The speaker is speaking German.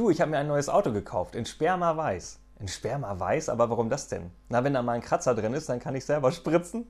Du, ich habe mir ein neues Auto gekauft, in Sperma Weiß. In Sperma Weiß? Aber warum das denn? Na, wenn da mal ein Kratzer drin ist, dann kann ich selber spritzen.